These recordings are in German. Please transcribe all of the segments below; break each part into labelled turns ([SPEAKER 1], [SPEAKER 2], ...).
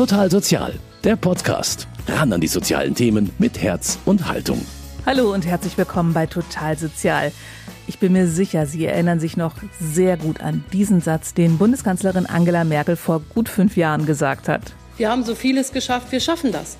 [SPEAKER 1] Total Sozial, der Podcast. Ran an die sozialen Themen mit Herz und Haltung.
[SPEAKER 2] Hallo und herzlich willkommen bei Total Sozial. Ich bin mir sicher, Sie erinnern sich noch sehr gut an diesen Satz, den Bundeskanzlerin Angela Merkel vor gut fünf Jahren gesagt hat.
[SPEAKER 3] Wir haben so vieles geschafft, wir schaffen das.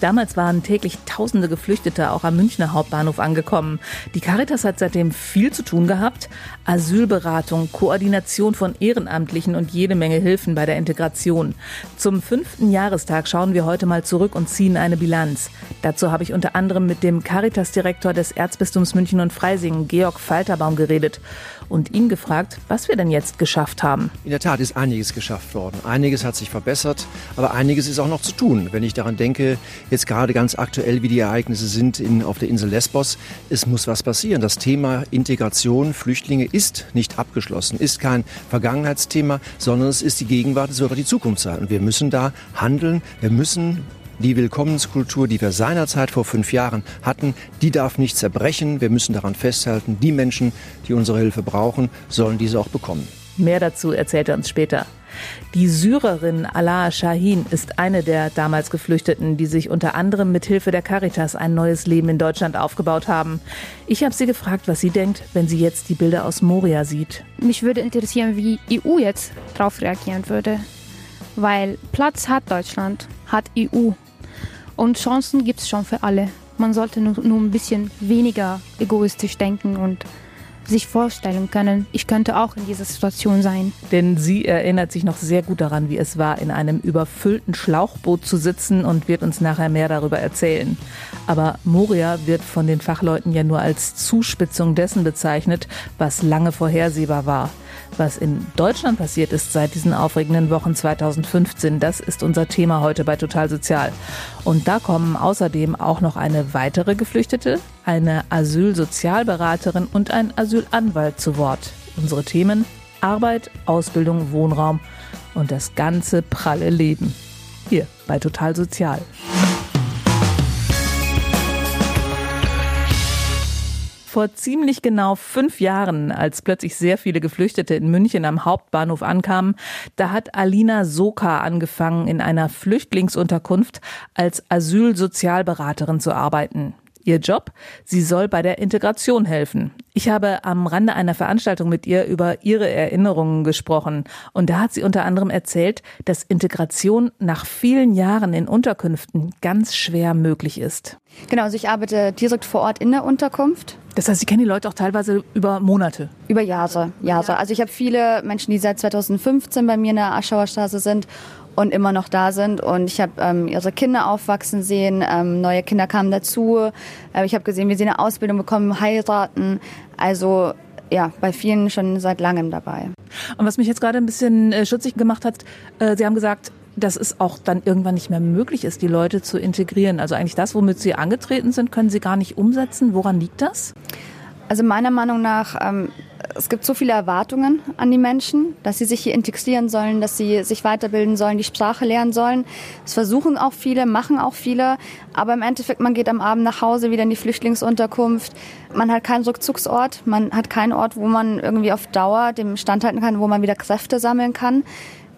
[SPEAKER 2] Damals waren täglich tausende Geflüchtete auch am Münchner Hauptbahnhof angekommen. Die Caritas hat seitdem viel zu tun gehabt. Asylberatung, Koordination von Ehrenamtlichen und jede Menge Hilfen bei der Integration. Zum fünften Jahrestag schauen wir heute mal zurück und ziehen eine Bilanz. Dazu habe ich unter anderem mit dem Caritas-Direktor des Erzbistums München und Freising, Georg Falterbaum, geredet und ihn gefragt, was wir denn jetzt geschafft haben.
[SPEAKER 4] In der Tat ist einiges geschafft worden. Einiges hat sich verbessert, aber einiges ist auch noch zu tun. Wenn ich daran denke, jetzt gerade ganz aktuell, wie die Ereignisse sind in, auf der Insel Lesbos, es muss was passieren. Das Thema Integration, Flüchtlinge ist nicht abgeschlossen, ist kein Vergangenheitsthema, sondern es ist die Gegenwart, es wird auch die Zukunft sein. Und wir müssen da handeln, wir müssen die Willkommenskultur, die wir seinerzeit vor fünf Jahren hatten, die darf nicht zerbrechen. Wir müssen daran festhalten, die Menschen, die unsere Hilfe brauchen, sollen diese auch bekommen.
[SPEAKER 2] Mehr dazu erzählt er uns später. Die Syrerin Alaa Shahin ist eine der damals Geflüchteten, die sich unter anderem mit Hilfe der Caritas ein neues Leben in Deutschland aufgebaut haben. Ich habe sie gefragt, was sie denkt, wenn sie jetzt die Bilder aus Moria sieht.
[SPEAKER 5] Mich würde interessieren, wie EU jetzt darauf reagieren würde. Weil Platz hat Deutschland, hat EU. Und Chancen gibt es schon für alle. Man sollte nur, nur ein bisschen weniger egoistisch denken und sich vorstellen können, ich könnte auch in dieser Situation sein.
[SPEAKER 2] Denn sie erinnert sich noch sehr gut daran, wie es war, in einem überfüllten Schlauchboot zu sitzen und wird uns nachher mehr darüber erzählen. Aber Moria wird von den Fachleuten ja nur als Zuspitzung dessen bezeichnet, was lange vorhersehbar war. Was in Deutschland passiert ist seit diesen aufregenden Wochen 2015, das ist unser Thema heute bei Total Sozial. Und da kommen außerdem auch noch eine weitere Geflüchtete, eine Asylsozialberaterin und ein Asylanwalt zu Wort. Unsere Themen Arbeit, Ausbildung, Wohnraum und das ganze pralle Leben. Hier bei Total Sozial. Vor ziemlich genau fünf Jahren, als plötzlich sehr viele Geflüchtete in München am Hauptbahnhof ankamen, da hat Alina Soka angefangen, in einer Flüchtlingsunterkunft als Asylsozialberaterin zu arbeiten. Ihr Job? Sie soll bei der Integration helfen. Ich habe am Rande einer Veranstaltung mit ihr über ihre Erinnerungen gesprochen. Und da hat sie unter anderem erzählt, dass Integration nach vielen Jahren in Unterkünften ganz schwer möglich ist.
[SPEAKER 6] Genau, also ich arbeite direkt vor Ort in der Unterkunft.
[SPEAKER 2] Das heißt, Sie kennen die Leute auch teilweise über Monate?
[SPEAKER 6] Über Jahre, Jahre. Also ich habe viele Menschen, die seit 2015 bei mir in der Aschauer Straße sind und immer noch da sind. Und ich habe ähm, ihre Kinder aufwachsen sehen, ähm, neue Kinder kamen dazu. Äh, ich habe gesehen, wie sie eine Ausbildung bekommen, heiraten. Also ja, bei vielen schon seit langem dabei.
[SPEAKER 2] Und was mich jetzt gerade ein bisschen äh, schutzig gemacht hat, äh, Sie haben gesagt, dass es auch dann irgendwann nicht mehr möglich ist, die Leute zu integrieren. Also eigentlich das, womit Sie angetreten sind, können Sie gar nicht umsetzen. Woran liegt das?
[SPEAKER 6] Also meiner Meinung nach, ähm, es gibt so viele Erwartungen an die Menschen, dass sie sich hier integrieren sollen, dass sie sich weiterbilden sollen, die Sprache lernen sollen. Das versuchen auch viele, machen auch viele. Aber im Endeffekt, man geht am Abend nach Hause wieder in die Flüchtlingsunterkunft. Man hat keinen Rückzugsort, man hat keinen Ort, wo man irgendwie auf Dauer dem standhalten kann, wo man wieder Kräfte sammeln kann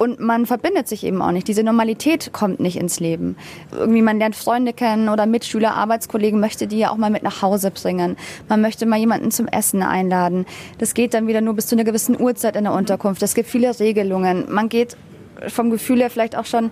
[SPEAKER 6] und man verbindet sich eben auch nicht. Diese Normalität kommt nicht ins Leben. Irgendwie man lernt Freunde kennen oder Mitschüler, Arbeitskollegen, möchte die ja auch mal mit nach Hause bringen. Man möchte mal jemanden zum Essen einladen. Das geht dann wieder nur bis zu einer gewissen Uhrzeit in der Unterkunft. Es gibt viele Regelungen. Man geht vom Gefühl her vielleicht auch schon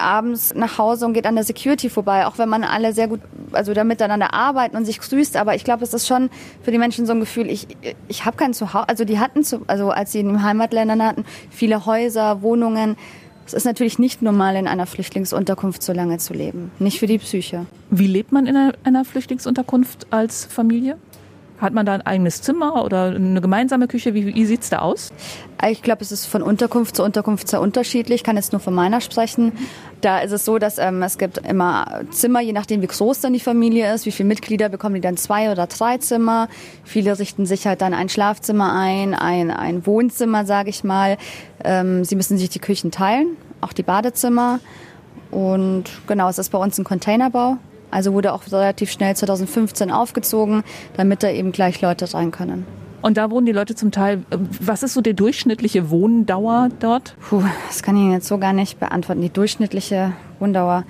[SPEAKER 6] abends nach Hause und geht an der Security vorbei, auch wenn man alle sehr gut, also da miteinander arbeiten und sich grüßt. Aber ich glaube, es ist schon für die Menschen so ein Gefühl, ich, ich habe kein Zuhause. Also die hatten, zu, also als sie in den Heimatländern hatten, viele Häuser, Wohnungen. Es ist natürlich nicht normal, in einer Flüchtlingsunterkunft so lange zu leben. Nicht für die Psyche.
[SPEAKER 2] Wie lebt man in einer, einer Flüchtlingsunterkunft als Familie? Hat man da ein eigenes Zimmer oder eine gemeinsame Küche? Wie, wie sieht es da aus?
[SPEAKER 6] Ich glaube, es ist von Unterkunft zu Unterkunft sehr unterschiedlich. Ich kann jetzt nur von meiner sprechen. Da ist es so, dass ähm, es gibt immer Zimmer, je nachdem wie groß dann die Familie ist, wie viele Mitglieder bekommen die dann zwei oder drei Zimmer. Viele richten sich halt dann ein Schlafzimmer ein, ein, ein Wohnzimmer, sage ich mal. Ähm, sie müssen sich die Küchen teilen, auch die Badezimmer. Und genau, es ist bei uns ein Containerbau. Also wurde auch relativ schnell 2015 aufgezogen, damit da eben gleich Leute rein können.
[SPEAKER 2] Und da wohnen die Leute zum Teil, äh, was ist so die durchschnittliche Wohndauer dort?
[SPEAKER 6] Puh, das kann ich Ihnen jetzt so gar nicht beantworten. Die durchschnittliche Wohndauer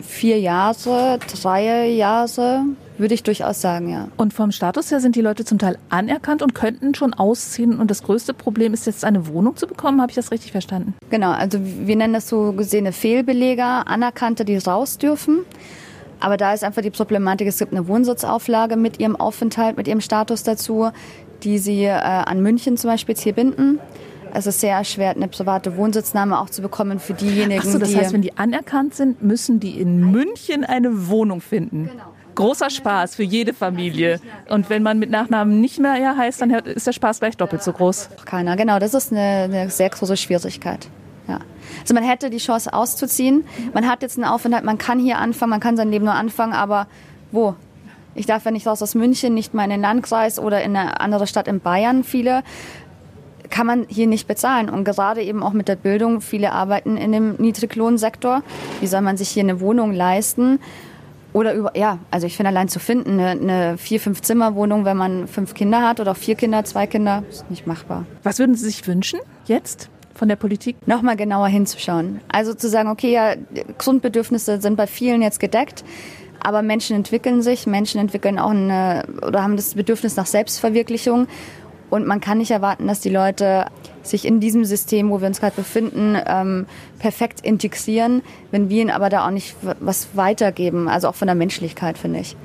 [SPEAKER 6] vier Jahre, drei Jahre, würde ich durchaus sagen, ja.
[SPEAKER 2] Und vom Status her sind die Leute zum Teil anerkannt und könnten schon ausziehen. Und das größte Problem ist jetzt eine Wohnung zu bekommen. Habe ich das richtig verstanden?
[SPEAKER 6] Genau, also wir nennen das so gesehene Fehlbeleger, Anerkannte, die raus dürfen. Aber da ist einfach die Problematik, es gibt eine Wohnsitzauflage mit ihrem Aufenthalt, mit ihrem Status dazu, die sie äh, an München zum Beispiel jetzt hier binden. Es ist sehr schwer, eine private Wohnsitznahme auch zu bekommen für diejenigen,
[SPEAKER 2] Ach so, das
[SPEAKER 6] die...
[SPEAKER 2] heißt, wenn die anerkannt sind, müssen die in München eine Wohnung finden.
[SPEAKER 6] Genau.
[SPEAKER 2] Großer Spaß für jede Familie. Und wenn man mit Nachnamen nicht mehr ja heißt, dann ist der Spaß gleich doppelt so groß.
[SPEAKER 6] Keiner, genau, das ist eine, eine sehr große Schwierigkeit. Ja. Also man hätte die Chance auszuziehen. Man hat jetzt einen Aufenthalt, man kann hier anfangen, man kann sein Leben nur anfangen, aber wo? Ich darf ja nicht raus aus München, nicht mal in den Landkreis oder in eine andere Stadt in Bayern. Viele kann man hier nicht bezahlen. Und gerade eben auch mit der Bildung, viele arbeiten in dem Niedriglohnsektor. Wie soll man sich hier eine Wohnung leisten? Oder über, ja, also ich finde allein zu finden, eine, eine vier, fünf Zimmer-Wohnung, wenn man fünf Kinder hat oder auch vier Kinder, zwei Kinder, ist nicht machbar.
[SPEAKER 2] Was würden Sie sich wünschen jetzt von der Politik?
[SPEAKER 6] Nochmal genauer hinzuschauen. Also zu sagen, okay, ja, Grundbedürfnisse sind bei vielen jetzt gedeckt. Aber Menschen entwickeln sich, Menschen entwickeln auch eine, oder haben das Bedürfnis nach Selbstverwirklichung. Und man kann nicht erwarten, dass die Leute sich in diesem System, wo wir uns gerade befinden, ähm, perfekt integrieren, wenn wir ihnen aber da auch nicht was weitergeben, also auch von der Menschlichkeit, finde ich.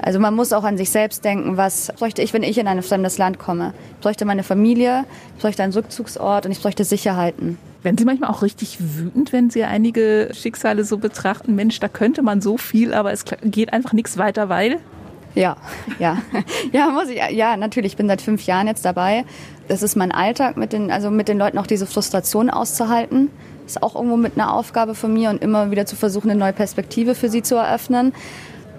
[SPEAKER 6] Also man muss auch an sich selbst denken, was bräuchte ich, wenn ich in ein fremdes Land komme? Ich bräuchte meine Familie, ich bräuchte einen Rückzugsort und ich bräuchte Sicherheiten.
[SPEAKER 2] Werden Sie manchmal auch richtig wütend, wenn Sie einige Schicksale so betrachten? Mensch, da könnte man so viel, aber es geht einfach nichts weiter, weil?
[SPEAKER 6] Ja, ja, ja, muss ich, ja, natürlich. Ich bin seit fünf Jahren jetzt dabei. Das ist mein Alltag, mit den, also mit den Leuten auch diese Frustration auszuhalten. Ist auch irgendwo mit einer Aufgabe von mir und immer wieder zu versuchen, eine neue Perspektive für sie zu eröffnen.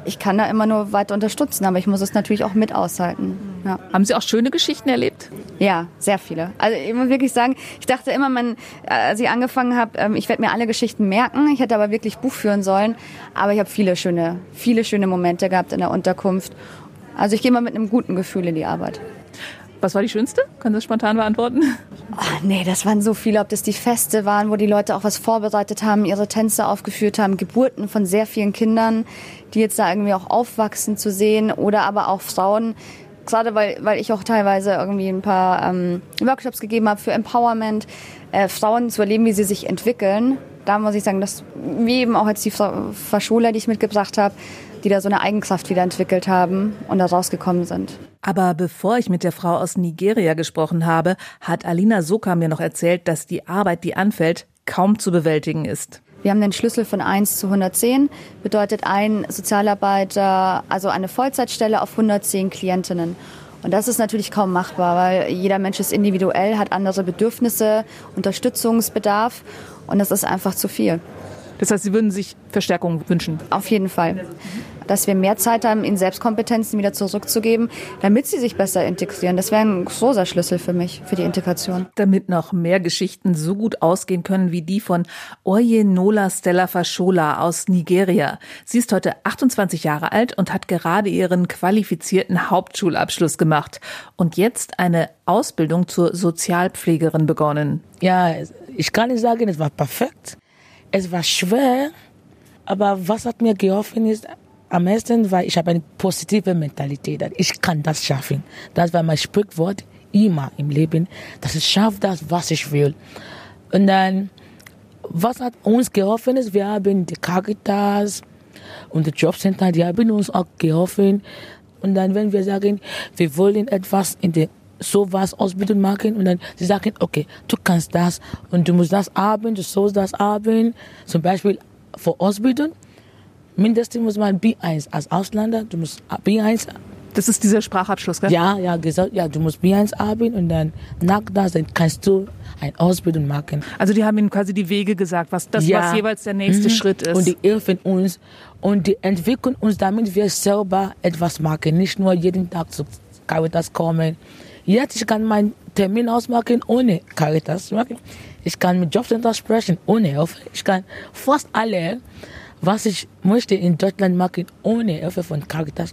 [SPEAKER 6] Ich kann da immer nur weiter unterstützen, aber ich muss es natürlich auch mit aushalten. Ja.
[SPEAKER 2] Haben Sie auch schöne Geschichten erlebt?
[SPEAKER 6] Ja, sehr viele. Also ich muss wirklich sagen, ich dachte immer, man, als ich angefangen habe, ich werde mir alle Geschichten merken. Ich hätte aber wirklich Buch führen sollen. Aber ich habe viele schöne, viele schöne Momente gehabt in der Unterkunft. Also ich gehe mal mit einem guten Gefühl in die Arbeit.
[SPEAKER 2] Was war die schönste? Können Sie das spontan beantworten?
[SPEAKER 6] Oh, nee, das waren so viele. Ob das die Feste waren, wo die Leute auch was vorbereitet haben, ihre Tänze aufgeführt haben, Geburten von sehr vielen Kindern, die jetzt da irgendwie auch aufwachsen zu sehen oder aber auch Frauen, gerade weil, weil ich auch teilweise irgendwie ein paar ähm, Workshops gegeben habe für Empowerment, äh, Frauen zu erleben, wie sie sich entwickeln. Da muss ich sagen, dass wie eben auch jetzt die Verschuler, die ich mitgebracht habe, die da so eine Eigenkraft wieder entwickelt haben und da rausgekommen sind.
[SPEAKER 2] Aber bevor ich mit der Frau aus Nigeria gesprochen habe, hat Alina Soka mir noch erzählt, dass die Arbeit, die anfällt, kaum zu bewältigen ist.
[SPEAKER 6] Wir haben den Schlüssel von 1 zu 110, bedeutet ein Sozialarbeiter, also eine Vollzeitstelle auf 110 Klientinnen. Und das ist natürlich kaum machbar, weil jeder Mensch ist individuell, hat andere Bedürfnisse, Unterstützungsbedarf und das ist einfach zu viel.
[SPEAKER 2] Das heißt, Sie würden sich Verstärkung wünschen?
[SPEAKER 6] Auf jeden Fall. Dass wir mehr Zeit haben, ihnen Selbstkompetenzen wieder zurückzugeben, damit sie sich besser integrieren. Das wäre ein großer Schlüssel für mich, für die Integration.
[SPEAKER 2] Damit noch mehr Geschichten so gut ausgehen können wie die von Oye Nola Stella Fashola aus Nigeria. Sie ist heute 28 Jahre alt und hat gerade ihren qualifizierten Hauptschulabschluss gemacht und jetzt eine Ausbildung zur Sozialpflegerin begonnen.
[SPEAKER 7] Ja, ich kann nicht sagen, es war perfekt. Es war schwer, aber was hat mir geholfen ist, am meisten, weil ich habe eine positive Mentalität. Ich kann das schaffen. Das war mein Sprichwort immer im Leben, dass ich schaffe das, was ich will. Und dann, was hat uns geholfen ist, wir haben die Caritas und die Jobcenter, die haben uns auch geholfen. Und dann, wenn wir sagen, wir wollen etwas in der sowas Ausbildung machen und dann sie sagen, okay, du kannst das und du musst das haben, du sollst das haben. Zum Beispiel für Ausbildung mindestens muss man B1 als Ausländer, du musst B1.
[SPEAKER 2] Das ist dieser Sprachabschluss, gell?
[SPEAKER 7] Ja, ja, gesagt, ja, du musst B1 haben und dann nach das dann kannst du eine Ausbildung machen.
[SPEAKER 2] Also die haben ihnen quasi die Wege gesagt, was das
[SPEAKER 7] Ja.
[SPEAKER 2] was jeweils der nächste
[SPEAKER 7] Mhm.
[SPEAKER 2] Schritt ist.
[SPEAKER 7] Und die helfen uns und die entwickeln uns, damit wir selber etwas machen, nicht nur jeden Tag zu Caritas kommen. Jetzt ich kann meinen Termin ausmachen ohne Caritas machen. Ich kann mit Jobcenter sprechen ohne Hilfe. Ich kann fast alle was ich möchte in Deutschland machen, ohne Hilfe von Caritas,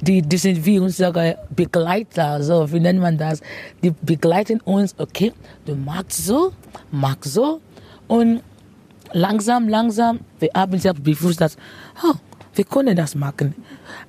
[SPEAKER 7] die, die sind wie unsere Begleiter, so, wie nennt man das? Die begleiten uns, okay, du magst so, magst so, und langsam, langsam, wir haben selbst bewusst, dass, oh, wir können das machen.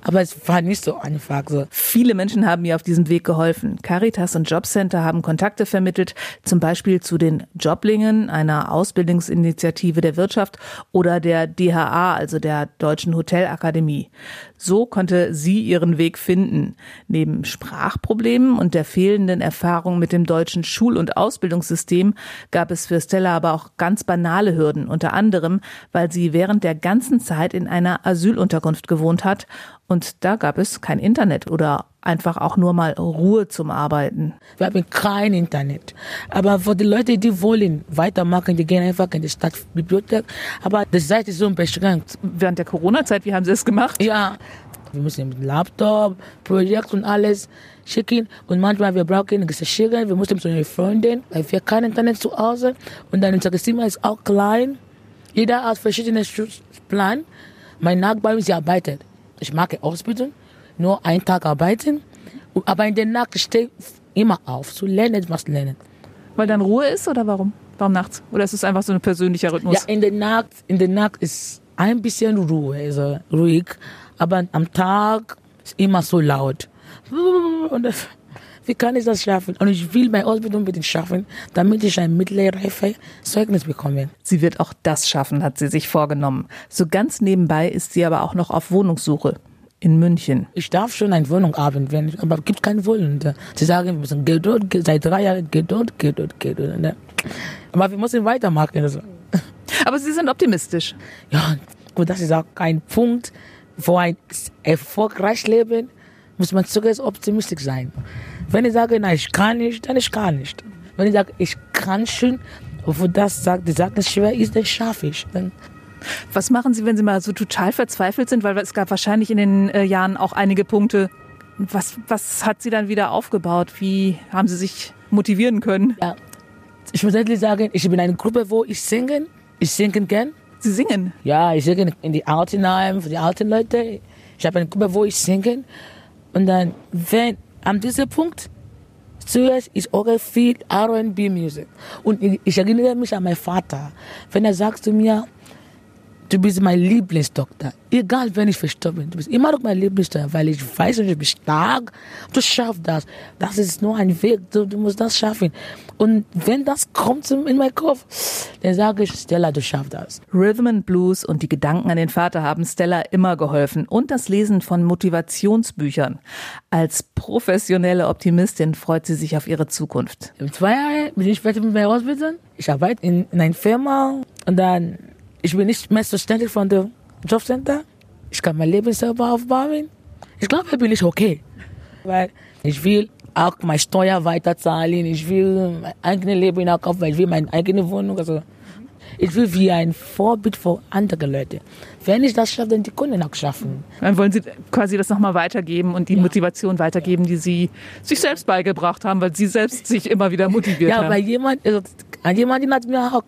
[SPEAKER 7] Aber es war nicht so einfach. So.
[SPEAKER 2] Viele Menschen haben mir auf diesem Weg geholfen. Caritas und Jobcenter haben Kontakte vermittelt, zum Beispiel zu den Joblingen, einer Ausbildungsinitiative der Wirtschaft, oder der DHA, also der Deutschen Hotelakademie. So konnte sie ihren Weg finden. Neben Sprachproblemen und der fehlenden Erfahrung mit dem deutschen Schul- und Ausbildungssystem gab es für Stella aber auch ganz banale Hürden, unter anderem, weil sie während der ganzen Zeit in einer Asylunterkunft gewohnt hat und da gab es kein Internet oder einfach auch nur mal Ruhe zum Arbeiten.
[SPEAKER 7] Wir haben kein Internet. Aber für die Leute, die wollen weitermachen, die gehen einfach in die Stadtbibliothek. Aber die Seite ist so beschränkt.
[SPEAKER 2] Während der Corona-Zeit, wie haben Sie es gemacht?
[SPEAKER 7] Ja, wir müssen mit Laptop, Projekt und alles schicken. Und manchmal wir brauchen Recherchieren. Wir mussten zu einer Freundin, weil wir kein Internet zu Hause. Und dann unser Zimmer ist auch klein. Jeder hat verschiedene Plan. Mein Nachbar, sie arbeitet. Ich mag Ausbildung, nur einen Tag arbeiten. Aber in der Nacht stehe ich immer auf, zu lernen, etwas lernen.
[SPEAKER 2] Weil dann Ruhe ist oder warum? Warum nachts? Oder ist es einfach so ein persönlicher Rhythmus?
[SPEAKER 7] Ja, in der Nacht, in der Nacht ist ein bisschen Ruhe, also ruhig. Aber am Tag ist immer so laut. Und das, wie kann ich das schaffen? Und ich will meine Ausbildung unbedingt schaffen, damit ich ein mittelreife Zeugnis bekomme.
[SPEAKER 2] Sie wird auch das schaffen, hat sie sich vorgenommen. So ganz nebenbei ist sie aber auch noch auf Wohnungssuche in München.
[SPEAKER 7] Ich darf schon eine Wohnung haben, wenn, aber es gibt keine Wohnung. Sie sagen, wir müssen geh, seit drei Jahren, dort, geh dort. Aber wir müssen weitermachen. Also.
[SPEAKER 2] Aber Sie sind optimistisch.
[SPEAKER 7] Ja, und das ist auch kein Punkt, wo ein erfolgreiches Leben muss man sogar optimistisch sein. Wenn ich sage, nein, ich kann nicht, dann ich kann nicht. Wenn ich sage, ich kann schon, obwohl das sagt, die sagt, es schwer ist, dann schaffe ich. Dann
[SPEAKER 2] Was machen Sie, wenn Sie mal so total verzweifelt sind? Weil es gab wahrscheinlich in den äh, Jahren auch einige Punkte. Was, was hat Sie dann wieder aufgebaut? Wie haben Sie sich motivieren können?
[SPEAKER 7] Ja, ich muss ehrlich sagen, ich bin in einer Gruppe, wo ich singe. Ich singe gern.
[SPEAKER 2] Sie singen?
[SPEAKER 7] Ja, ich singe in die Altenheim für die alten Leute. Ich habe eine Gruppe, wo ich singe. Und dann, wenn an diesem Punkt zuerst ist auch viel R&B Musik. Und ich erinnere mich an meinen Vater, wenn er sagt zu mir, du bist mein Lieblingsdoktor. Egal, wenn ich verstorben bin, du bist immer noch mein Lieblingsdoktor, weil ich weiß, du bist stark, du schaffst das. Das ist nur ein Weg, du, du musst das schaffen. Und wenn das kommt in meinen Kopf, dann sage ich, Stella, du schaffst das.
[SPEAKER 2] Rhythm and Blues und die Gedanken an den Vater haben Stella immer geholfen und das Lesen von Motivationsbüchern. Als professionelle Optimistin freut sie sich auf ihre Zukunft.
[SPEAKER 7] In zwei Jahren bin ich fertig mit meiner Ausbildung. Ich arbeite in, in einer Firma und dann ich bin nicht mehr zuständig von dem Jobcenter. Ich kann mein Leben selber aufbauen. Ich glaube, ich bin nicht okay. Weil ich will auch meine Steuer weiterzahlen. Ich will mein eigenes Leben auch weil ich will meine eigene Wohnung. Also ich will wie ein Vorbild für andere Leute. Wenn ich das schaffe, dann die Kunden auch schaffen.
[SPEAKER 2] Dann wollen Sie quasi das nochmal weitergeben und die ja. Motivation weitergeben, die Sie sich selbst beigebracht haben, weil Sie selbst sich immer wieder motiviert
[SPEAKER 7] ja,
[SPEAKER 2] haben.
[SPEAKER 7] Ja, weil jemand, also, jemand hat mir auch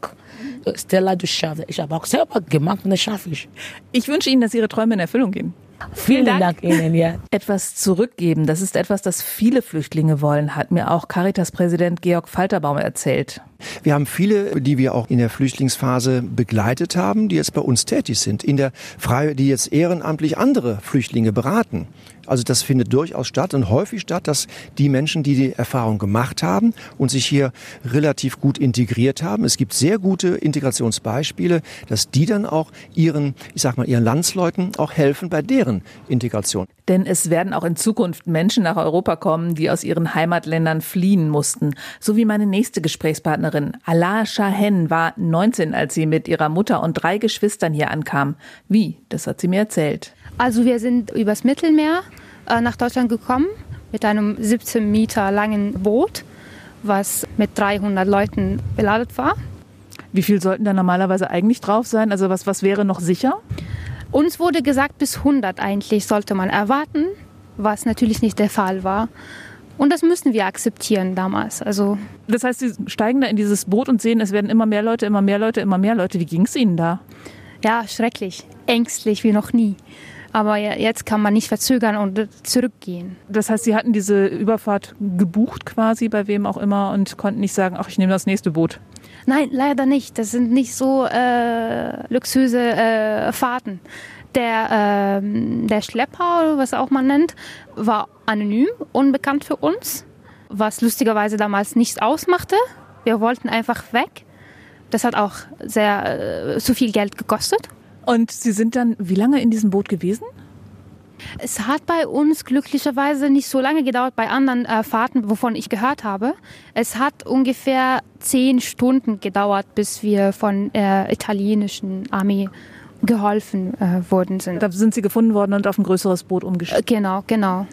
[SPEAKER 7] Stella, du schaffst Ich habe auch selber gemacht und das schaffe ich.
[SPEAKER 2] Ich wünsche Ihnen, dass Ihre Träume in Erfüllung gehen.
[SPEAKER 7] Vielen, Vielen Dank. Dank. Ihnen, ja.
[SPEAKER 2] Etwas zurückgeben, das ist etwas, das viele Flüchtlinge wollen, hat mir auch Caritas-Präsident Georg Falterbaum erzählt.
[SPEAKER 4] Wir haben viele, die wir auch in der Flüchtlingsphase begleitet haben, die jetzt bei uns tätig sind, in der Freie, die jetzt ehrenamtlich andere Flüchtlinge beraten. Also das findet durchaus statt und häufig statt, dass die Menschen, die die Erfahrung gemacht haben und sich hier relativ gut integriert haben, es gibt sehr gute Integrationsbeispiele, dass die dann auch ihren, ich sag mal, ihren Landsleuten auch helfen bei deren Integration.
[SPEAKER 2] Denn es werden auch in Zukunft Menschen nach Europa kommen, die aus ihren Heimatländern fliehen mussten. So wie meine nächste Gesprächspartnerin. Allah Shahen war 19, als sie mit ihrer Mutter und drei Geschwistern hier ankam. Wie? Das hat sie mir erzählt.
[SPEAKER 5] Also wir sind übers Mittelmeer äh, nach Deutschland gekommen mit einem 17 Meter langen Boot, was mit 300 Leuten beladen war.
[SPEAKER 2] Wie viel sollten da normalerweise eigentlich drauf sein? Also was, was wäre noch sicher?
[SPEAKER 5] Uns wurde gesagt, bis 100 eigentlich sollte man erwarten, was natürlich nicht der Fall war. Und das müssen wir akzeptieren damals. Also
[SPEAKER 2] das heißt, Sie steigen da in dieses Boot und sehen, es werden immer mehr Leute, immer mehr Leute, immer mehr Leute. Wie ging es Ihnen da?
[SPEAKER 5] Ja, schrecklich. Ängstlich wie noch nie. Aber jetzt kann man nicht verzögern und zurückgehen.
[SPEAKER 2] Das heißt, Sie hatten diese Überfahrt gebucht quasi bei wem auch immer und konnten nicht sagen, ach, ich nehme das nächste Boot.
[SPEAKER 5] Nein, leider nicht. Das sind nicht so äh, luxuöse äh, Fahrten. Der, äh, der Schlepper, oder was auch man nennt, war anonym, unbekannt für uns, was lustigerweise damals nichts ausmachte. Wir wollten einfach weg. Das hat auch sehr äh, zu viel Geld gekostet.
[SPEAKER 2] Und Sie sind dann wie lange in diesem Boot gewesen?
[SPEAKER 5] Es hat bei uns glücklicherweise nicht so lange gedauert bei anderen äh, Fahrten, wovon ich gehört habe. Es hat ungefähr zehn Stunden gedauert, bis wir von der italienischen Armee geholfen äh, worden sind.
[SPEAKER 2] Da sind Sie gefunden worden und auf ein größeres Boot umgestiegen.
[SPEAKER 5] Äh, genau, genau.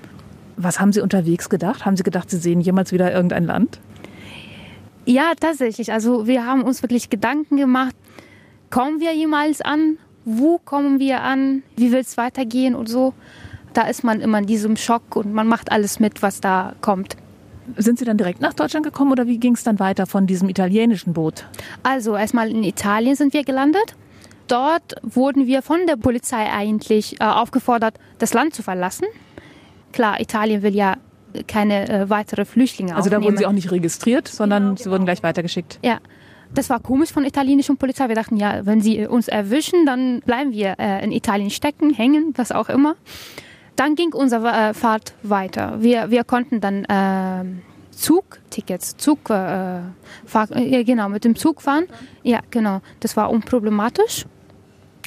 [SPEAKER 2] Was haben Sie unterwegs gedacht? Haben Sie gedacht, Sie sehen jemals wieder irgendein Land?
[SPEAKER 5] Ja, tatsächlich. Also wir haben uns wirklich Gedanken gemacht, kommen wir jemals an wo kommen wir an, wie will es weitergehen und so. Da ist man immer in diesem Schock und man macht alles mit, was da kommt.
[SPEAKER 2] Sind Sie dann direkt nach Deutschland gekommen oder wie ging es dann weiter von diesem italienischen Boot?
[SPEAKER 5] Also erstmal in Italien sind wir gelandet. Dort wurden wir von der Polizei eigentlich äh, aufgefordert, das Land zu verlassen. Klar, Italien will ja keine äh, weitere Flüchtlinge
[SPEAKER 2] Also
[SPEAKER 5] aufnehmen.
[SPEAKER 2] da wurden Sie auch nicht registriert, sondern
[SPEAKER 5] Genau,
[SPEAKER 2] Sie
[SPEAKER 5] genau.
[SPEAKER 2] wurden gleich weitergeschickt.
[SPEAKER 5] Ja, das war komisch von italienischen Polizei. Wir dachten, ja, wenn sie uns erwischen, dann bleiben wir äh, in Italien stecken, hängen, was auch immer. Dann ging unsere äh, Fahrt weiter. Wir, wir konnten dann äh, Zugtickets, Zug, äh, äh, genau, mit dem Zug fahren. Ja, genau. Das war unproblematisch.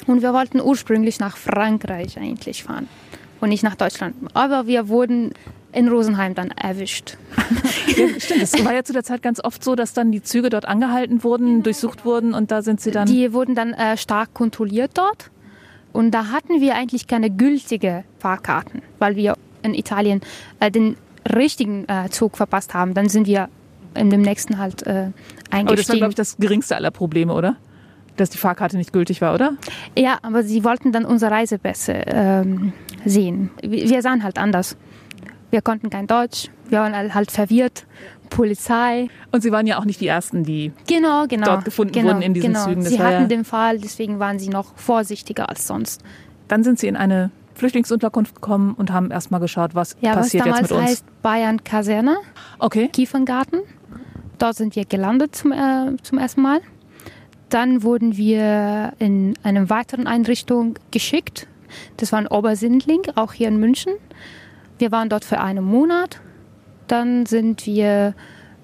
[SPEAKER 5] Und wir wollten ursprünglich nach Frankreich eigentlich fahren und nicht nach Deutschland. Aber wir wurden in Rosenheim dann erwischt.
[SPEAKER 2] Ja, stimmt, es war ja zu der Zeit ganz oft so, dass dann die Züge dort angehalten wurden, durchsucht wurden und da sind Sie dann...
[SPEAKER 5] Die wurden dann äh, stark kontrolliert dort. Und da hatten wir eigentlich keine gültige Fahrkarten, weil wir in Italien äh, den richtigen äh, Zug verpasst haben. Dann sind wir in dem nächsten halt äh,
[SPEAKER 2] Aber das war,
[SPEAKER 5] eingestiegen.
[SPEAKER 2] glaube ich, das geringste aller Probleme, oder? Dass die Fahrkarte nicht gültig war, oder?
[SPEAKER 5] ja, aber sie wollten dann unsere Reisepässe ähm, sehen. Wir sahen halt anders. Wir konnten kein Deutsch, wir waren halt verwirrt. Polizei.
[SPEAKER 2] Und Sie waren ja auch nicht die Ersten, die...
[SPEAKER 5] Genau, genau.
[SPEAKER 2] Dort gefunden
[SPEAKER 5] genau,
[SPEAKER 2] wurden in diesen
[SPEAKER 5] genau.
[SPEAKER 2] Zügen. Das
[SPEAKER 5] Sie hatten
[SPEAKER 2] ja-
[SPEAKER 5] den Fall, deswegen waren sie noch vorsichtiger als sonst.
[SPEAKER 2] Dann sind Sie in eine Flüchtlingsunterkunft gekommen und haben erstmal geschaut, was
[SPEAKER 5] Ja,
[SPEAKER 2] passiert
[SPEAKER 5] was
[SPEAKER 2] jetzt
[SPEAKER 5] damals
[SPEAKER 2] mit uns.
[SPEAKER 5] heißt Bayern Kaserne.
[SPEAKER 2] Okay.
[SPEAKER 5] Kieferngarten. Dort sind wir gelandet zum, äh, zum ersten Mal. Dann wurden wir in eine weitere Einrichtung geschickt. Das war in Obersindling, auch hier in München. Wir waren dort für einen Monat. Dann sind wir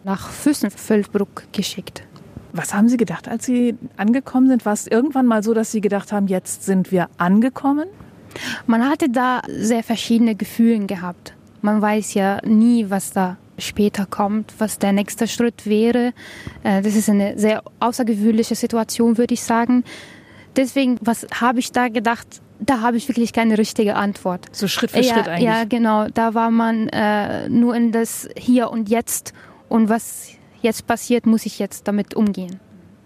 [SPEAKER 5] nach Fürstenfeldbruck geschickt.
[SPEAKER 2] Was haben Sie gedacht, als Sie angekommen sind? War es irgendwann mal so, dass Sie gedacht haben, jetzt sind wir angekommen?
[SPEAKER 5] Man hatte da sehr verschiedene Gefühle gehabt. Man weiß ja nie, was da später kommt, was der nächste Schritt wäre. Äh, Das ist eine sehr außergewöhnliche Situation, würde ich sagen. Deswegen, was habe ich da gedacht? Da habe ich wirklich keine richtige Antwort.
[SPEAKER 2] So Schritt für
[SPEAKER 5] ja,
[SPEAKER 2] Schritt eigentlich.
[SPEAKER 5] ja, genau. Da war man äh, nur in das Hier und Jetzt. Und was jetzt passiert, muss ich jetzt damit umgehen.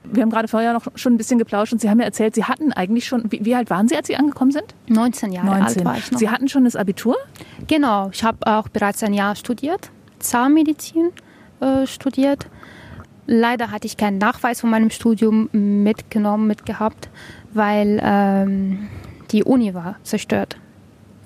[SPEAKER 2] Wir haben gerade vorher noch schon ein bisschen geplauscht und Sie haben ja erzählt, Sie hatten eigentlich schon, wie, wie alt waren Sie, als Sie angekommen sind?
[SPEAKER 5] 19 Jahre alt war ich noch.
[SPEAKER 2] Sie hatten schon das Abitur?
[SPEAKER 5] Genau, ich habe auch bereits ein Jahr studiert, Zahnmedizin äh, studiert. Leider hatte ich keinen Nachweis von meinem Studium mitgenommen, mitgehabt, weil ähm, die Uni war zerstört,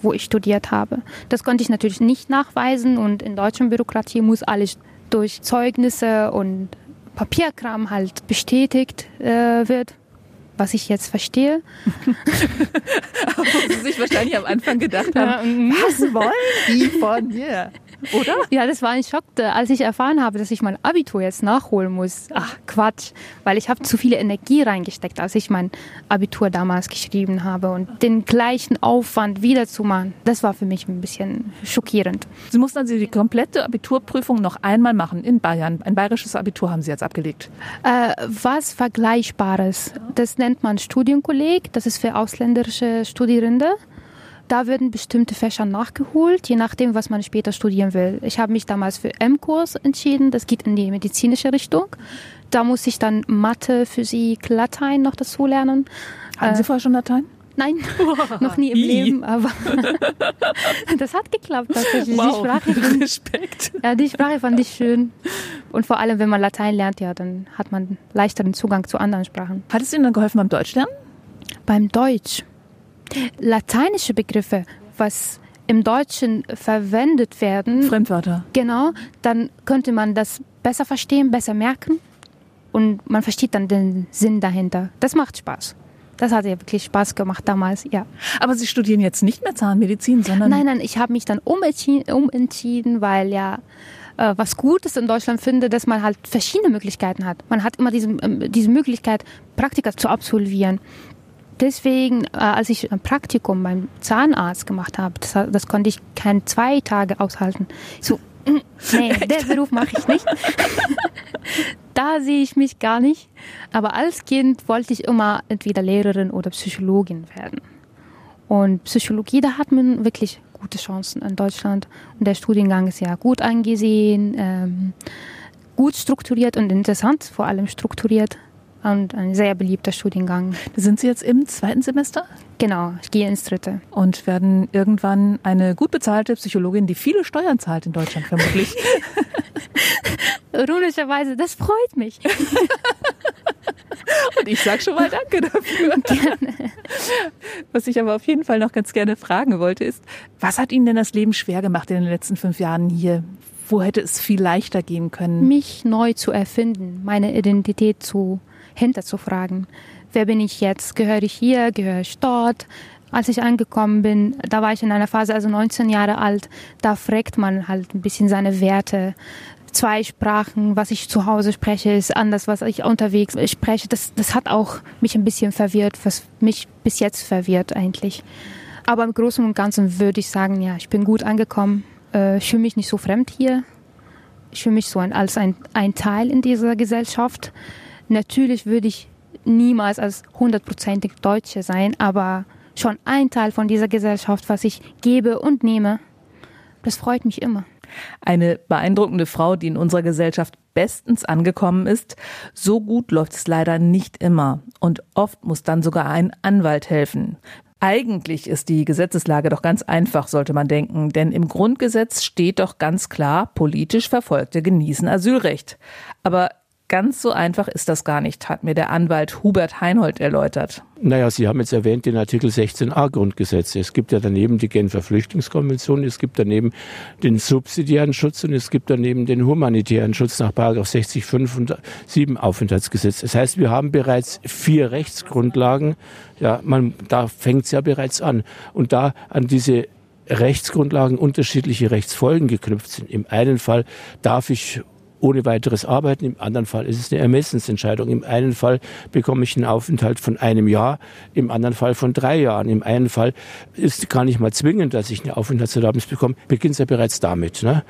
[SPEAKER 5] wo ich studiert habe. Das konnte ich natürlich nicht nachweisen und in deutscher Bürokratie muss alles durch Zeugnisse und Papierkram halt bestätigt äh, wird, was ich jetzt verstehe.
[SPEAKER 2] Wo Sie sich wahrscheinlich am Anfang gedacht haben, was wollen die von mir? Oder?
[SPEAKER 5] Ja, das war ein Schock, als ich erfahren habe, dass ich mein Abitur jetzt nachholen muss. Ach, Quatsch, weil ich habe zu viel Energie reingesteckt, als ich mein Abitur damals geschrieben habe und den gleichen Aufwand wiederzumachen, das war für mich ein bisschen schockierend.
[SPEAKER 2] Sie mussten also die komplette Abiturprüfung noch einmal machen in Bayern. Ein bayerisches Abitur haben Sie jetzt abgelegt.
[SPEAKER 5] Äh, was Vergleichbares, das nennt man Studienkolleg, das ist für ausländische Studierende. Da werden bestimmte Fächer nachgeholt, je nachdem, was man später studieren will. Ich habe mich damals für M-Kurs entschieden, das geht in die medizinische Richtung. Da muss ich dann Mathe, Physik, Latein noch dazu lernen.
[SPEAKER 2] Hatten Sie vorher schon Latein?
[SPEAKER 5] Nein, noch nie im
[SPEAKER 2] I.
[SPEAKER 5] Leben, aber das hat geklappt tatsächlich. Die Sprache, fand-
[SPEAKER 2] Respekt.
[SPEAKER 5] ja, die Sprache fand ich schön. Und vor allem, wenn man Latein lernt, ja, dann hat man leichteren Zugang zu anderen Sprachen.
[SPEAKER 2] Hat es Ihnen dann geholfen beim Deutschlernen?
[SPEAKER 5] beim Deutsch. Lateinische Begriffe, was im Deutschen verwendet werden.
[SPEAKER 2] Fremdwörter.
[SPEAKER 5] Genau, dann könnte man das besser verstehen, besser merken und man versteht dann den Sinn dahinter. Das macht Spaß. Das hat ja wirklich Spaß gemacht damals, ja.
[SPEAKER 2] Aber Sie studieren jetzt nicht mehr Zahnmedizin, sondern.
[SPEAKER 5] Nein, nein, ich habe mich dann umentschieden, umentschieden weil ja äh, was Gutes in Deutschland finde, dass man halt verschiedene Möglichkeiten hat. Man hat immer diese, äh, diese Möglichkeit, Praktika zu absolvieren deswegen, äh, als ich ein Praktikum beim Zahnarzt gemacht habe, das, das konnte ich keine zwei Tage aushalten. So, mm, nee, der Beruf mache ich nicht. da sehe ich mich gar nicht. Aber als Kind wollte ich immer entweder Lehrerin oder Psychologin werden. Und Psychologie, da hat man wirklich gute Chancen in Deutschland. Und der Studiengang ist ja gut angesehen, ähm, gut strukturiert und interessant, vor allem strukturiert und ein sehr beliebter Studiengang.
[SPEAKER 2] Sind Sie jetzt im zweiten Semester?
[SPEAKER 5] Genau, ich gehe ins dritte.
[SPEAKER 2] Und werden irgendwann eine gut bezahlte Psychologin, die viele Steuern zahlt in Deutschland vermutlich.
[SPEAKER 5] Ironischerweise, das freut mich.
[SPEAKER 2] Und ich sage schon mal Danke dafür. Gerne. Was ich aber auf jeden Fall noch ganz gerne fragen wollte, ist, was hat Ihnen denn das Leben schwer gemacht in den letzten fünf Jahren hier? Wo hätte es viel leichter gehen können?
[SPEAKER 5] Mich neu zu erfinden, meine Identität zu hinterzufragen. Wer bin ich jetzt? Gehöre ich hier? Gehöre ich dort? Als ich angekommen bin, da war ich in einer Phase, also 19 Jahre alt, da fragt man halt ein bisschen seine Werte. Zwei Sprachen, was ich zu Hause spreche, ist anders, was ich unterwegs spreche. Das, das hat auch mich ein bisschen verwirrt, was mich bis jetzt verwirrt eigentlich. Aber im Großen und Ganzen würde ich sagen, ja, ich bin gut angekommen. Äh, ich fühle mich nicht so fremd hier. Ich fühle mich so als ein, ein Teil in dieser Gesellschaft. Natürlich würde ich niemals als hundertprozentig Deutsche sein, aber schon ein Teil von dieser Gesellschaft, was ich gebe und nehme. Das freut mich immer.
[SPEAKER 2] Eine beeindruckende Frau, die in unserer Gesellschaft bestens angekommen ist. So gut läuft es leider nicht immer. Und oft muss dann sogar ein Anwalt helfen. Eigentlich ist die Gesetzeslage doch ganz einfach, sollte man denken, denn im Grundgesetz steht doch ganz klar, politisch Verfolgte genießen Asylrecht. Aber Ganz so einfach ist das gar nicht, hat mir der Anwalt Hubert Heinhold erläutert.
[SPEAKER 8] Naja, Sie haben jetzt erwähnt den Artikel 16a Grundgesetz. Es gibt ja daneben die Genfer Flüchtlingskonvention, es gibt daneben den subsidiären Schutz und es gibt daneben den humanitären Schutz nach 60, 5 und 7 Aufenthaltsgesetz. Das heißt, wir haben bereits vier Rechtsgrundlagen. Ja, man, da fängt es ja bereits an. Und da an diese Rechtsgrundlagen unterschiedliche Rechtsfolgen geknüpft sind. Im einen Fall darf ich ohne weiteres arbeiten. Im anderen Fall ist es eine Ermessensentscheidung. Im einen Fall bekomme ich einen Aufenthalt von einem Jahr, im anderen Fall von drei Jahren. Im einen Fall ist gar nicht mal zwingend, dass ich eine Aufenthaltserlaubnis bekomme. Beginnt es ja bereits damit. Ne?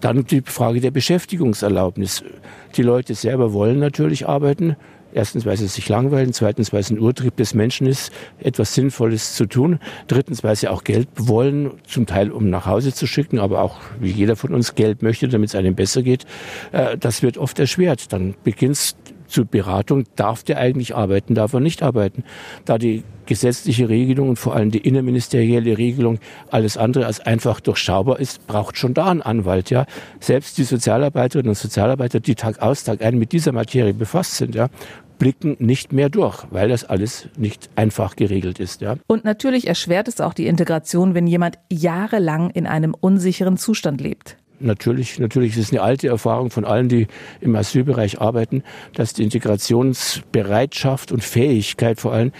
[SPEAKER 8] Dann die Frage der Beschäftigungserlaubnis. Die Leute selber wollen natürlich arbeiten. Erstens, weil sie sich langweilen. Zweitens, weil es ein Urtrieb des Menschen ist, etwas Sinnvolles zu tun. Drittens, weil sie auch Geld wollen, zum Teil um nach Hause zu schicken, aber auch wie jeder von uns Geld möchte, damit es einem besser geht. Äh, das wird oft erschwert. Dann beginnt zur Beratung, darf der eigentlich arbeiten, darf er nicht arbeiten. Da die gesetzliche Regelung und vor allem die innerministerielle Regelung alles andere als einfach durchschaubar ist, braucht schon da einen Anwalt. Ja, selbst die Sozialarbeiterinnen und Sozialarbeiter, die Tag aus Tag ein mit dieser Materie befasst sind, ja, blicken nicht mehr durch, weil das alles nicht einfach geregelt ist. Ja.
[SPEAKER 2] Und natürlich erschwert es auch die Integration, wenn jemand jahrelang in einem unsicheren Zustand lebt.
[SPEAKER 8] Natürlich, natürlich ist es eine alte Erfahrung von allen, die im Asylbereich arbeiten, dass die Integrationsbereitschaft und Fähigkeit vor allem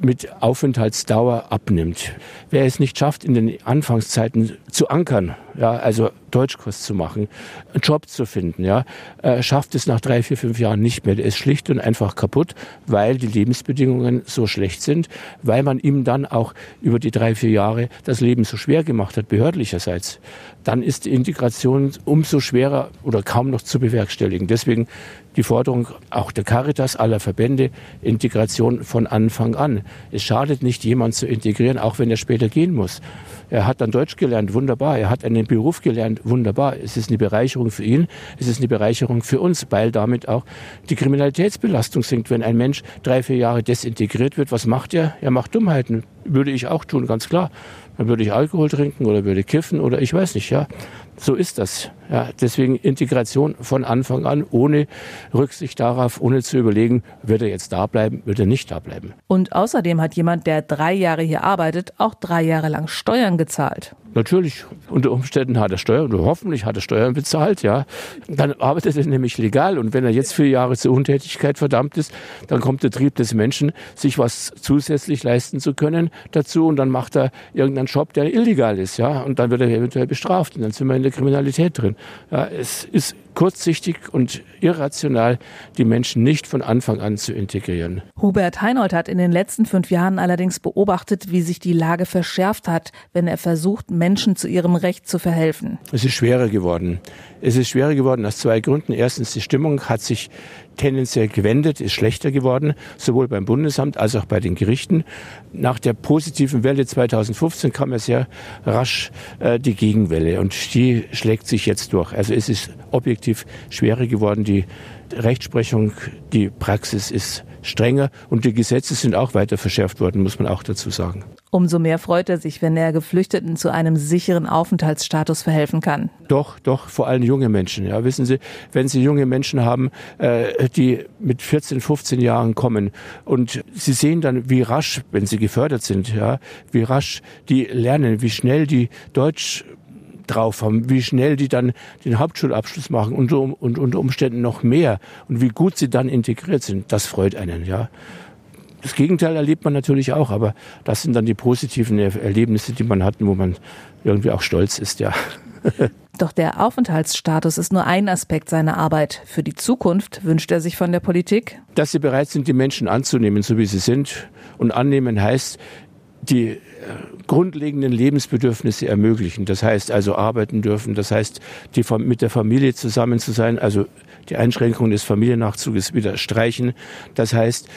[SPEAKER 8] mit Aufenthaltsdauer abnimmt. Wer es nicht schafft, in den Anfangszeiten zu ankern, ja, also Deutschkurs zu machen, einen Job zu finden, ja, äh, schafft es nach drei, vier, fünf Jahren nicht mehr. Der ist schlicht und einfach kaputt, weil die Lebensbedingungen so schlecht sind, weil man ihm dann auch über die drei, vier Jahre das Leben so schwer gemacht hat, behördlicherseits. Dann ist die Integration umso schwerer oder kaum noch zu bewerkstelligen. Deswegen die Forderung auch der Caritas aller Verbände, Integration von Anfang an. Es schadet nicht, jemanden zu integrieren, auch wenn er später gehen muss. Er hat dann Deutsch gelernt, wunderbar. Er hat einen Beruf gelernt, wunderbar. Es ist eine Bereicherung für ihn, es ist eine Bereicherung für uns, weil damit auch die Kriminalitätsbelastung sinkt. Wenn ein Mensch drei, vier Jahre desintegriert wird, was macht er? Er macht Dummheiten. Würde ich auch tun, ganz klar. Dann würde ich Alkohol trinken oder würde kiffen oder ich weiß nicht, ja. So ist das. Ja, deswegen Integration von Anfang an, ohne Rücksicht darauf, ohne zu überlegen, wird er jetzt da bleiben, wird er nicht da bleiben.
[SPEAKER 2] Und außerdem hat jemand, der drei Jahre hier arbeitet, auch drei Jahre lang Steuern gezahlt.
[SPEAKER 8] Natürlich, unter Umständen hat er Steuern, hoffentlich hat er Steuern bezahlt, ja. Dann arbeitet er nämlich legal und wenn er jetzt vier Jahre zur Untätigkeit verdammt ist, dann kommt der Trieb des Menschen, sich was zusätzlich leisten zu können dazu und dann macht er irgendeinen Job, der illegal ist, ja. Und dann wird er eventuell bestraft und dann sind wir in der Kriminalität drin. Ja, es ist kurzsichtig und irrational, die Menschen nicht von Anfang an zu integrieren.
[SPEAKER 2] Hubert Heinold hat in den letzten fünf Jahren allerdings beobachtet, wie sich die Lage verschärft hat, wenn er versucht, Menschen zu ihrem Recht zu verhelfen.
[SPEAKER 8] Es ist schwerer geworden. Es ist schwerer geworden aus zwei Gründen. Erstens, die Stimmung hat sich tendenziell gewendet, ist schlechter geworden, sowohl beim Bundesamt als auch bei den Gerichten. Nach der positiven Welle 2015 kam ja sehr rasch äh, die Gegenwelle und die schlägt sich jetzt durch. Also es ist objektiv schwerer geworden. Die Rechtsprechung, die Praxis ist strenger und die Gesetze sind auch weiter verschärft worden, muss man auch dazu sagen.
[SPEAKER 2] Umso mehr freut er sich, wenn er Geflüchteten zu einem sicheren Aufenthaltsstatus verhelfen kann.
[SPEAKER 8] Doch, doch, vor allem junge Menschen. Ja, wissen Sie, wenn Sie junge Menschen haben, äh, die mit 14, 15 Jahren kommen und Sie sehen dann, wie rasch, wenn sie gefördert sind, ja, wie rasch die lernen, wie schnell die Deutsch drauf haben, wie schnell die dann den Hauptschulabschluss machen und, und unter Umständen noch mehr und wie gut sie dann integriert sind, das freut einen, ja. Das Gegenteil erlebt man natürlich auch, aber das sind dann die positiven Erlebnisse, die man hat, wo man irgendwie auch stolz ist, ja.
[SPEAKER 2] Doch der Aufenthaltsstatus ist nur ein Aspekt seiner Arbeit. Für die Zukunft wünscht er sich von der Politik,
[SPEAKER 8] dass sie bereit sind, die Menschen anzunehmen, so wie sie sind. Und annehmen heißt, die äh, grundlegenden Lebensbedürfnisse ermöglichen. Das heißt also arbeiten dürfen, das heißt die, mit der Familie zusammen zu sein, also die Einschränkung des Familiennachzuges wieder streichen. Das heißt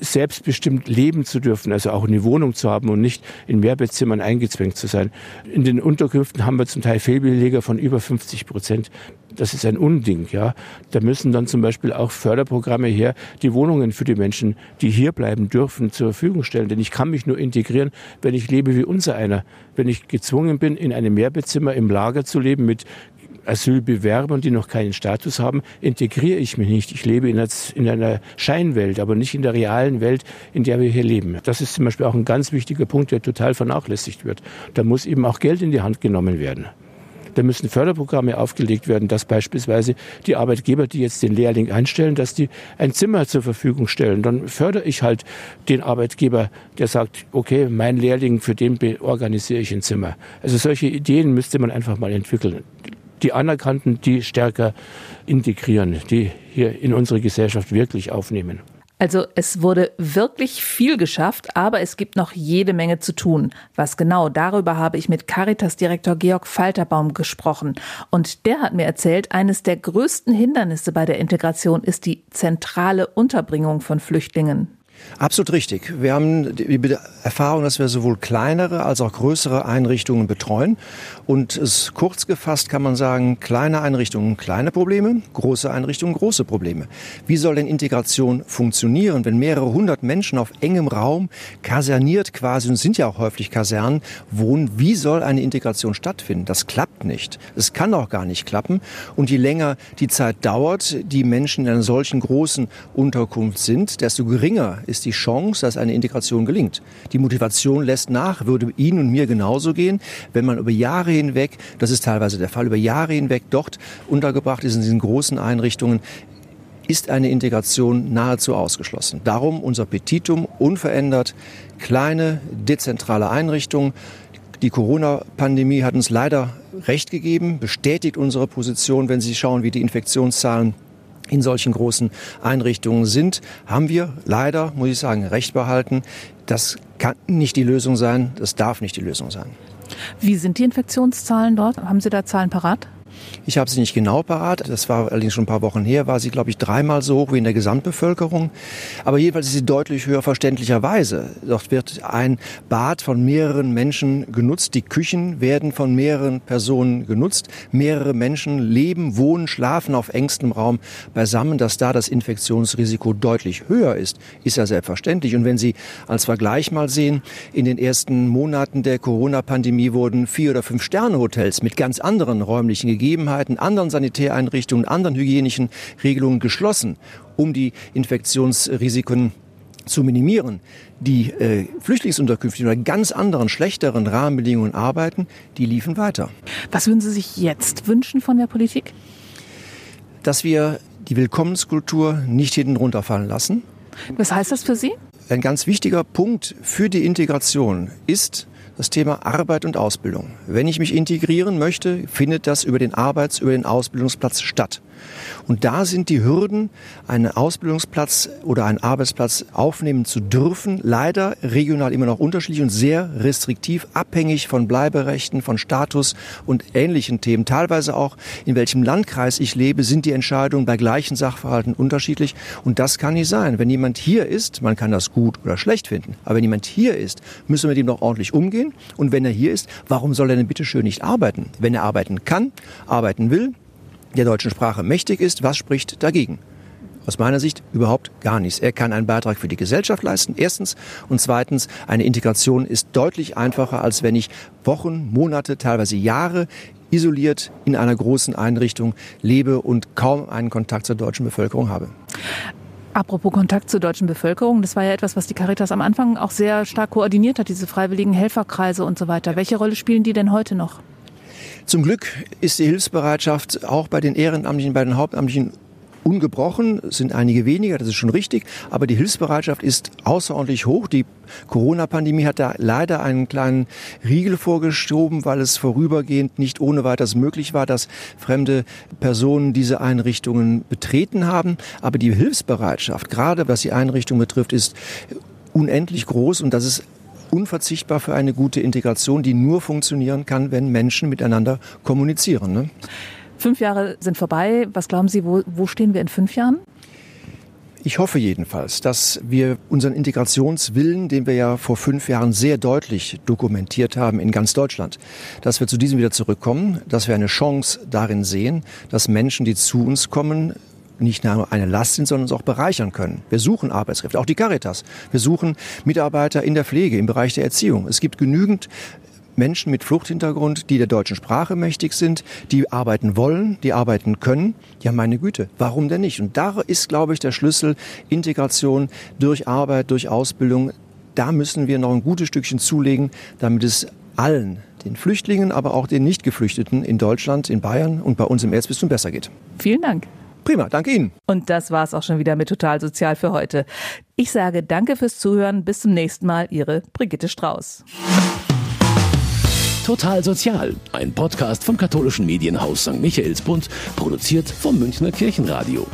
[SPEAKER 8] selbstbestimmt leben zu dürfen, also auch eine Wohnung zu haben und nicht in Mehrbettzimmern eingezwängt zu sein. In den Unterkünften haben wir zum Teil Fehlbeleger von über 50 Prozent. Das ist ein Unding, ja. Da müssen dann zum Beispiel auch Förderprogramme her, die Wohnungen für die Menschen, die hier bleiben dürfen, zur Verfügung stellen. Denn ich kann mich nur integrieren, wenn ich lebe wie unser einer. Wenn ich gezwungen bin, in einem Mehrbettzimmer im Lager zu leben mit Asylbewerbern, die noch keinen Status haben, integriere ich mich nicht. Ich lebe in einer Scheinwelt, aber nicht in der realen Welt, in der wir hier leben. Das ist zum Beispiel auch ein ganz wichtiger Punkt, der total vernachlässigt wird. Da muss eben auch Geld in die Hand genommen werden. Da müssen Förderprogramme aufgelegt werden, dass beispielsweise die Arbeitgeber, die jetzt den Lehrling einstellen, dass die ein Zimmer zur Verfügung stellen. Dann fördere ich halt den Arbeitgeber, der sagt, okay, mein Lehrling, für den organisiere ich ein Zimmer. Also solche Ideen müsste man einfach mal entwickeln die Anerkannten, die stärker integrieren, die hier in unsere Gesellschaft wirklich aufnehmen.
[SPEAKER 2] Also es wurde wirklich viel geschafft, aber es gibt noch jede Menge zu tun. Was genau, darüber habe ich mit Caritas-Direktor Georg Falterbaum gesprochen. Und der hat mir erzählt, eines der größten Hindernisse bei der Integration ist die zentrale Unterbringung von Flüchtlingen.
[SPEAKER 4] Absolut richtig. Wir haben die Erfahrung, dass wir sowohl kleinere als auch größere Einrichtungen betreuen. Und es kurz gefasst kann man sagen, kleine Einrichtungen kleine Probleme, große Einrichtungen große Probleme. Wie soll denn Integration funktionieren, wenn mehrere hundert Menschen auf engem Raum kaserniert quasi, und sind ja auch häufig Kasernen, wohnen? Wie soll eine Integration stattfinden? Das klappt nicht. Es kann auch gar nicht klappen. Und je länger die Zeit dauert, die Menschen in einer solchen großen Unterkunft sind, desto geringer ist die Chance, dass eine Integration gelingt. Die Motivation lässt nach, würde Ihnen und mir genauso gehen, wenn man über Jahre hinweg, das ist teilweise der Fall, über Jahre hinweg dort untergebracht ist in diesen großen Einrichtungen, ist eine Integration nahezu ausgeschlossen. Darum unser Petitum unverändert, kleine, dezentrale Einrichtungen. Die Corona-Pandemie hat uns leider recht gegeben, bestätigt unsere Position, wenn Sie schauen, wie die Infektionszahlen in solchen großen Einrichtungen sind, haben wir leider, muss ich sagen, recht behalten. Das kann nicht die Lösung sein, das darf nicht die Lösung sein.
[SPEAKER 2] Wie sind die Infektionszahlen dort? Haben Sie da Zahlen parat?
[SPEAKER 4] Ich habe sie nicht genau parat. Das war allerdings schon ein paar Wochen her. War sie, glaube ich, dreimal so hoch wie in der Gesamtbevölkerung. Aber jedenfalls ist sie deutlich höher verständlicherweise. Dort wird ein Bad von mehreren Menschen genutzt. Die Küchen werden von mehreren Personen genutzt. Mehrere Menschen leben, wohnen, schlafen auf engstem Raum beisammen. Dass da das Infektionsrisiko deutlich höher ist, ist ja selbstverständlich. Und wenn Sie als Vergleich mal sehen, in den ersten Monaten der Corona-Pandemie wurden vier oder fünf Sterne-Hotels mit ganz anderen räumlichen Gegebenheiten, anderen Sanitäreinrichtungen, anderen hygienischen Regelungen geschlossen, um die Infektionsrisiken zu minimieren. Die äh, Flüchtlingsunterkünfte, die unter ganz anderen, schlechteren Rahmenbedingungen arbeiten, die liefen weiter.
[SPEAKER 2] Was würden Sie sich jetzt wünschen von der Politik?
[SPEAKER 4] Dass wir die Willkommenskultur nicht hinten runterfallen lassen.
[SPEAKER 2] Was heißt das für Sie?
[SPEAKER 4] Ein ganz wichtiger Punkt für die Integration ist das Thema Arbeit und Ausbildung. Wenn ich mich integrieren möchte, findet das über den Arbeits-, über den Ausbildungsplatz statt. Und da sind die Hürden, einen Ausbildungsplatz oder einen Arbeitsplatz aufnehmen zu dürfen, leider regional immer noch unterschiedlich und sehr restriktiv, abhängig von Bleiberechten, von Status und ähnlichen Themen. Teilweise auch, in welchem Landkreis ich lebe, sind die Entscheidungen bei gleichen Sachverhalten unterschiedlich. Und das kann nicht sein. Wenn jemand hier ist, man kann das gut oder schlecht finden, aber wenn jemand hier ist, müssen wir mit ihm noch ordentlich umgehen. Und wenn er hier ist, warum soll er denn bitte schön nicht arbeiten? Wenn er arbeiten kann, arbeiten will, der deutschen Sprache mächtig ist, was spricht dagegen? Aus meiner Sicht überhaupt gar nichts. Er kann einen Beitrag für die Gesellschaft leisten, erstens. Und zweitens, eine Integration ist deutlich einfacher, als wenn ich Wochen, Monate, teilweise Jahre isoliert in einer großen Einrichtung lebe und kaum einen Kontakt zur deutschen Bevölkerung habe.
[SPEAKER 2] Apropos Kontakt zur deutschen Bevölkerung, das war ja etwas, was die Caritas am Anfang auch sehr stark koordiniert hat, diese freiwilligen Helferkreise und so weiter. Welche Rolle spielen die denn heute noch?
[SPEAKER 4] Zum Glück ist die Hilfsbereitschaft auch bei den Ehrenamtlichen, bei den Hauptamtlichen ungebrochen, es sind einige weniger, das ist schon richtig, aber die Hilfsbereitschaft ist außerordentlich hoch. Die Corona-Pandemie hat da leider einen kleinen Riegel vorgeschoben, weil es vorübergehend nicht ohne weiteres möglich war, dass fremde Personen diese Einrichtungen betreten haben. Aber die Hilfsbereitschaft, gerade was die Einrichtung betrifft, ist unendlich groß und das ist unverzichtbar für eine gute Integration, die nur funktionieren kann, wenn Menschen miteinander kommunizieren. Ne?
[SPEAKER 2] Fünf Jahre sind vorbei. Was glauben Sie, wo, wo stehen wir in fünf Jahren?
[SPEAKER 4] Ich hoffe jedenfalls, dass wir unseren Integrationswillen, den wir ja vor fünf Jahren sehr deutlich dokumentiert haben in ganz Deutschland, dass wir zu diesem wieder zurückkommen, dass wir eine Chance darin sehen, dass Menschen, die zu uns kommen, nicht nur eine Last sind, sondern uns auch bereichern können. Wir suchen Arbeitskräfte, auch die Caritas. Wir suchen Mitarbeiter in der Pflege, im Bereich der Erziehung. Es gibt genügend Menschen mit Fluchthintergrund, die der deutschen Sprache mächtig sind, die arbeiten wollen, die arbeiten können. Ja, meine Güte, warum denn nicht? Und da ist, glaube ich, der Schlüssel Integration durch Arbeit, durch Ausbildung. Da müssen wir noch ein gutes Stückchen zulegen, damit es allen, den Flüchtlingen, aber auch den Nicht-Geflüchteten in Deutschland, in Bayern und bei uns im Erzbistum besser geht.
[SPEAKER 2] Vielen Dank.
[SPEAKER 4] Prima, danke Ihnen.
[SPEAKER 2] Und das war es auch schon wieder mit Total Sozial für heute. Ich sage danke fürs Zuhören. Bis zum nächsten Mal. Ihre Brigitte Strauß.
[SPEAKER 1] Total Sozial, ein Podcast vom katholischen Medienhaus St. Michaelsbund, produziert vom Münchner Kirchenradio.